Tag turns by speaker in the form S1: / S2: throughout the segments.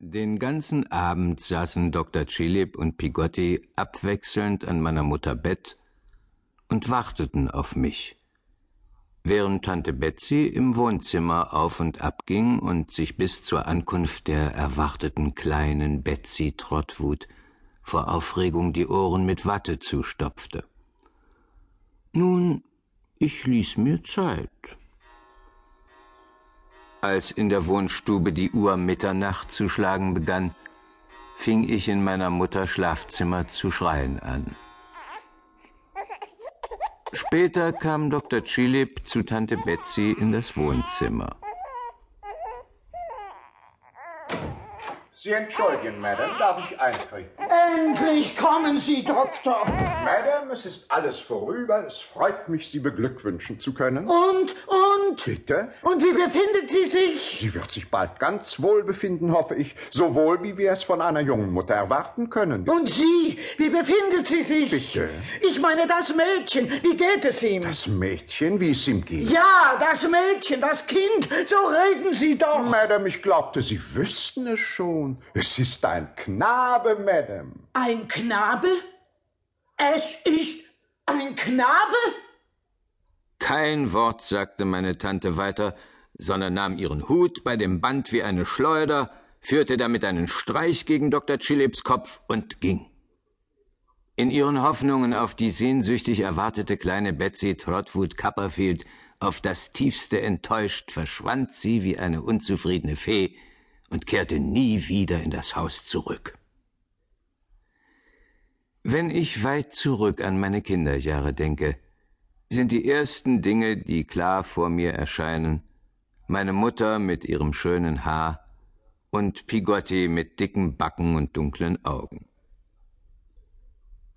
S1: Den ganzen Abend saßen Dr. Chilip und Pigotti abwechselnd an meiner Mutter Bett und warteten auf mich, während Tante Betsy im Wohnzimmer auf und ab ging und sich bis zur Ankunft der erwarteten kleinen Betsy Trotwood vor Aufregung die Ohren mit Watte zustopfte. Nun, ich ließ mir Zeit. Als in der Wohnstube die Uhr Mitternacht zu schlagen begann, fing ich in meiner Mutter Schlafzimmer zu schreien an. Später kam Dr. Chilip zu Tante Betsy in das Wohnzimmer.
S2: Sie entschuldigen, Madame, darf ich eintreten?
S3: Endlich kommen Sie, Doktor.
S2: Madame, es ist alles vorüber. Es freut mich, Sie beglückwünschen zu können.
S3: Und, und?
S2: Bitte?
S3: Und wie befindet sie sich?
S2: Sie wird sich bald ganz wohl befinden, hoffe ich. So wohl, wie wir es von einer jungen Mutter erwarten können.
S3: Und Sie, wie befindet sie sich?
S2: Bitte?
S3: Ich meine das Mädchen, wie geht es ihm?
S2: Das Mädchen, wie es ihm geht.
S3: Ja, das Mädchen, das Kind, so reden Sie doch.
S2: Madame, ich glaubte, Sie wüssten es schon. Es ist ein Knabe, Madame.
S3: Ein Knabe? Es ist ein Knabe?
S1: Kein Wort sagte meine Tante weiter, sondern nahm ihren Hut bei dem Band wie eine Schleuder, führte damit einen Streich gegen Dr. Chilips Kopf und ging. In ihren Hoffnungen auf die sehnsüchtig erwartete kleine Betsy Trotwood Copperfield auf das tiefste enttäuscht, verschwand sie wie eine unzufriedene Fee und kehrte nie wieder in das Haus zurück. Wenn ich weit zurück an meine Kinderjahre denke, sind die ersten Dinge, die klar vor mir erscheinen, meine Mutter mit ihrem schönen Haar und Pigotti mit dicken Backen und dunklen Augen.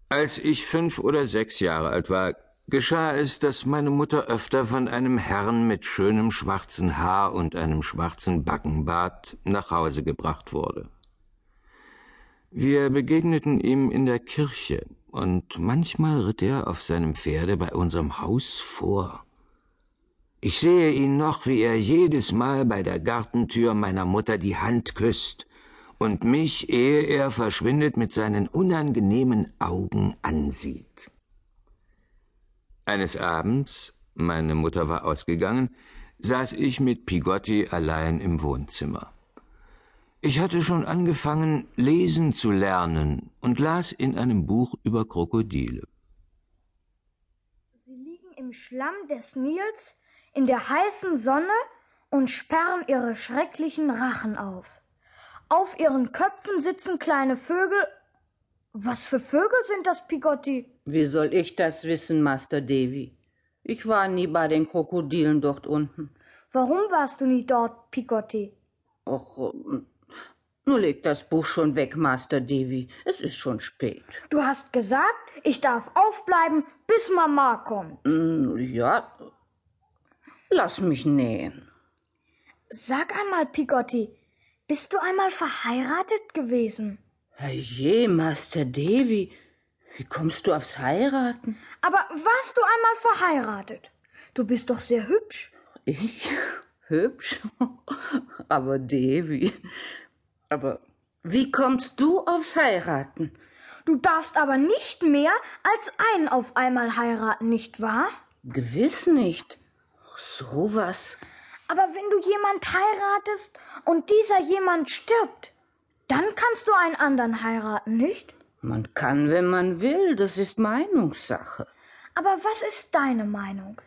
S1: Als ich fünf oder sechs Jahre alt war, geschah es, dass meine Mutter öfter von einem Herrn mit schönem schwarzen Haar und einem schwarzen Backenbart nach Hause gebracht wurde. Wir begegneten ihm in der Kirche, und manchmal ritt er auf seinem Pferde bei unserem Haus vor. Ich sehe ihn noch, wie er jedes Mal bei der Gartentür meiner Mutter die Hand küsst und mich, ehe er verschwindet, mit seinen unangenehmen Augen ansieht. Eines Abends, meine Mutter war ausgegangen, saß ich mit Pigotti allein im Wohnzimmer. Ich hatte schon angefangen, lesen zu lernen und las in einem Buch über Krokodile.
S4: Sie liegen im Schlamm des Nils in der heißen Sonne und sperren ihre schrecklichen Rachen auf. Auf ihren Köpfen sitzen kleine Vögel. Was für Vögel sind das, Pigotti?
S5: Wie soll ich das wissen, Master Davy? Ich war nie bei den Krokodilen dort unten.
S4: Warum warst du nie dort, Pigotti?
S5: Och, nur leg das Buch schon weg, Master Davy. Es ist schon spät.
S4: Du hast gesagt, ich darf aufbleiben, bis Mama kommt.
S5: Mm, Ja, lass mich nähen.
S4: Sag einmal, Pigotti, bist du einmal verheiratet gewesen?
S5: Herrje, Master Davy, wie kommst du aufs Heiraten?
S4: Aber warst du einmal verheiratet? Du bist doch sehr hübsch.
S5: Ich? Hübsch? Aber Davy. Aber wie kommst du aufs Heiraten?
S4: Du darfst aber nicht mehr als einen auf einmal heiraten, nicht wahr?
S5: Gewiss nicht. So was.
S4: Aber wenn du jemand heiratest und dieser jemand stirbt, dann kannst du einen anderen heiraten, nicht?
S5: Man kann, wenn man will, das ist Meinungssache.
S4: Aber was ist deine Meinung?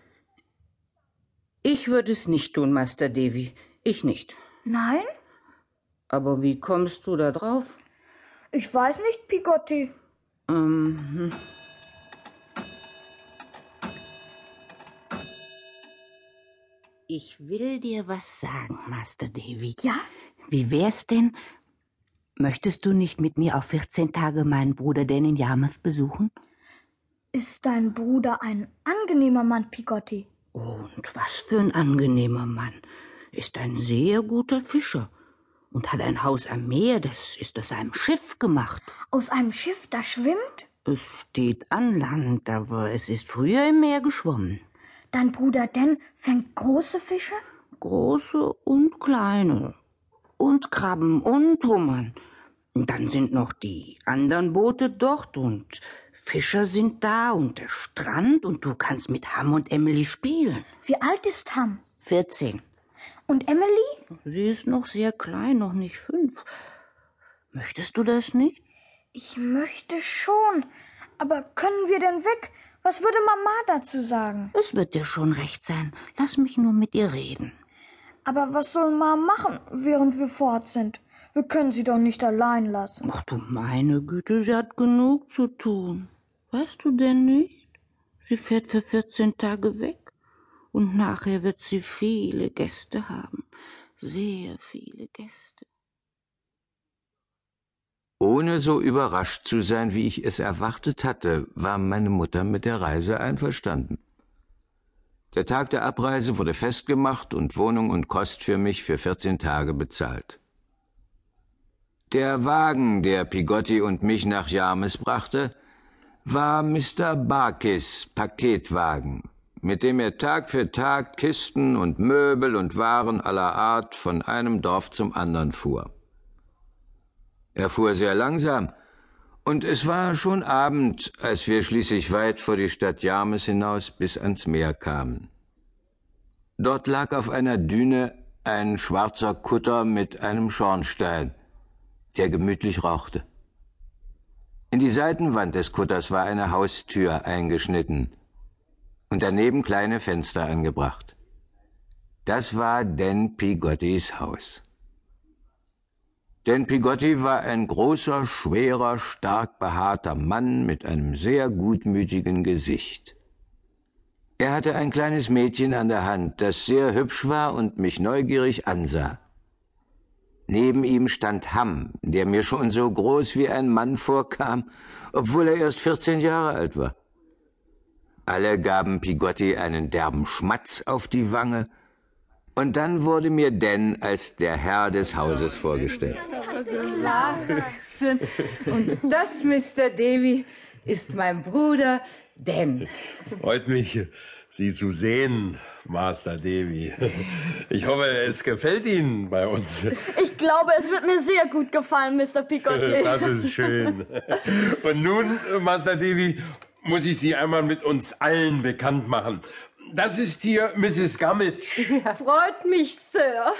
S5: Ich würde es nicht tun, Master Davy. Ich nicht.
S4: Nein?
S5: Aber wie kommst du da drauf?
S4: Ich weiß nicht, Pigotti.
S5: Ähm, Ich will dir was sagen, Master Davy.
S4: Ja?
S5: Wie wär's denn? Möchtest du nicht mit mir auf 14 Tage meinen Bruder Dan in Yarmouth besuchen?
S4: Ist dein Bruder ein angenehmer Mann, Pigotti?
S5: Und was für ein angenehmer Mann. Ist ein sehr guter Fischer und hat ein Haus am Meer, das ist aus einem Schiff gemacht.
S4: Aus einem Schiff, das schwimmt?
S5: Es steht an Land, aber es ist früher im Meer geschwommen.
S4: Dein Bruder Dan fängt große Fische?
S5: Große und kleine. und Krabben und Hummern. Dann sind noch die anderen Boote dort und Fischer sind da und der Strand und du kannst mit Ham und Emily spielen.
S4: Wie alt ist Ham?
S5: 14.
S4: Und Emily?
S5: Sie ist noch sehr klein, noch nicht fünf. Möchtest du das nicht?
S4: Ich möchte schon. Aber können wir denn weg? Was würde Mama dazu sagen?
S5: Es wird dir schon recht sein. Lass mich nur mit ihr reden.
S4: Aber was soll Mama machen, während wir fort sind? Wir können sie doch nicht allein lassen.
S5: Ach du meine Güte, sie hat genug zu tun. Weißt du denn nicht? Sie fährt für 14 Tage weg. Und nachher wird sie viele Gäste haben. Sehr viele Gäste.
S1: Ohne so überrascht zu sein, wie ich es erwartet hatte, war meine Mutter mit der Reise einverstanden. Der Tag der Abreise wurde festgemacht und Wohnung und Kost für mich für 14 Tage bezahlt. Der Wagen, der Pigotti und mich nach Yarmouth brachte, war Mr. Barkis Paketwagen, mit dem er Tag für Tag Kisten und Möbel und Waren aller Art von einem Dorf zum anderen fuhr. Er fuhr sehr langsam, und es war schon Abend, als wir schließlich weit vor die Stadt Yarmouth hinaus bis ans Meer kamen. Dort lag auf einer Düne ein schwarzer Kutter mit einem Schornstein, der gemütlich rauchte. In die Seitenwand des Kutters war eine Haustür eingeschnitten und daneben kleine Fenster angebracht. Das war Dan Pigottis Haus. Denn Pigotti war ein großer, schwerer, stark behaarter Mann mit einem sehr gutmütigen Gesicht. Er hatte ein kleines Mädchen an der Hand, das sehr hübsch war und mich neugierig ansah. Neben ihm stand Ham, der mir schon so groß wie ein Mann vorkam, obwohl er erst vierzehn Jahre alt war. Alle gaben Pigotti einen derben Schmatz auf die Wange und dann wurde mir Dan als der Herr des Hauses vorgestellt.
S6: Und das, Mr. Davy, ist mein Bruder Dan.
S7: Freut mich, Sie zu sehen, Master Davy. Ich hoffe, es gefällt Ihnen bei uns.
S4: Ich glaube, es wird mir sehr gut gefallen, Mr. Picotti.
S7: Das ist schön. Und nun, Master Davy, muss ich Sie einmal mit uns allen bekannt machen. Das ist hier Mrs. Gummidge.
S8: Freut mich sehr.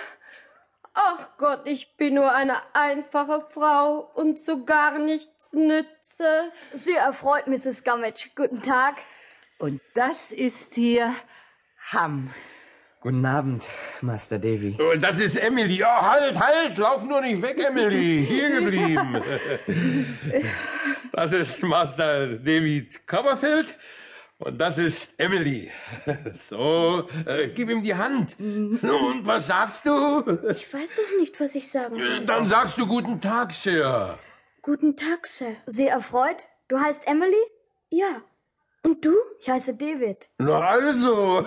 S8: Ach Gott, ich bin nur eine einfache Frau und so gar nichts nütze.
S4: Sehr erfreut, Mrs. Gummidge. Guten Tag.
S6: Und das ist hier Ham.
S9: Guten Abend, Master Davy.
S7: Und das ist Emily. Oh, halt, halt, lauf nur nicht weg, Emily. Hier geblieben. Das ist Master David Copperfield. Und das ist Emily. So, äh, gib ihm die Hand. Und was sagst du?
S10: Ich weiß doch nicht, was ich sagen soll.
S7: Dann sagst du guten Tag, Sir.
S10: Guten Tag, Sir.
S4: Sehr erfreut. Du heißt Emily?
S10: Ja. Und du?
S4: Ich heiße David.
S7: Na also.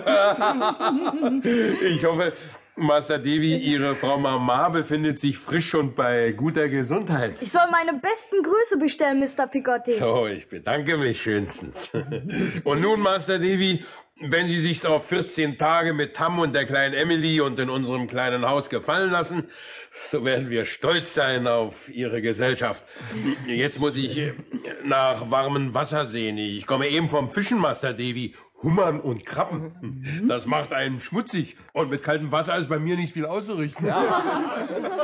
S7: ich hoffe, Master Devi, Ihre Frau Mama befindet sich frisch und bei guter Gesundheit.
S4: Ich soll meine besten Grüße bestellen, Mr. Pigotti.
S7: Oh, ich bedanke mich schönstens. Und nun, Master Devi, wenn Sie sich's auf 14 Tage mit Tam und der kleinen Emily und in unserem kleinen Haus gefallen lassen, so werden wir stolz sein auf Ihre Gesellschaft. Jetzt muss ich nach warmem Wasser sehen. Ich komme eben vom Fischen, Master Devi. Hummern und Krabben. Das macht einen schmutzig. Und mit kaltem Wasser ist bei mir nicht viel auszurichten.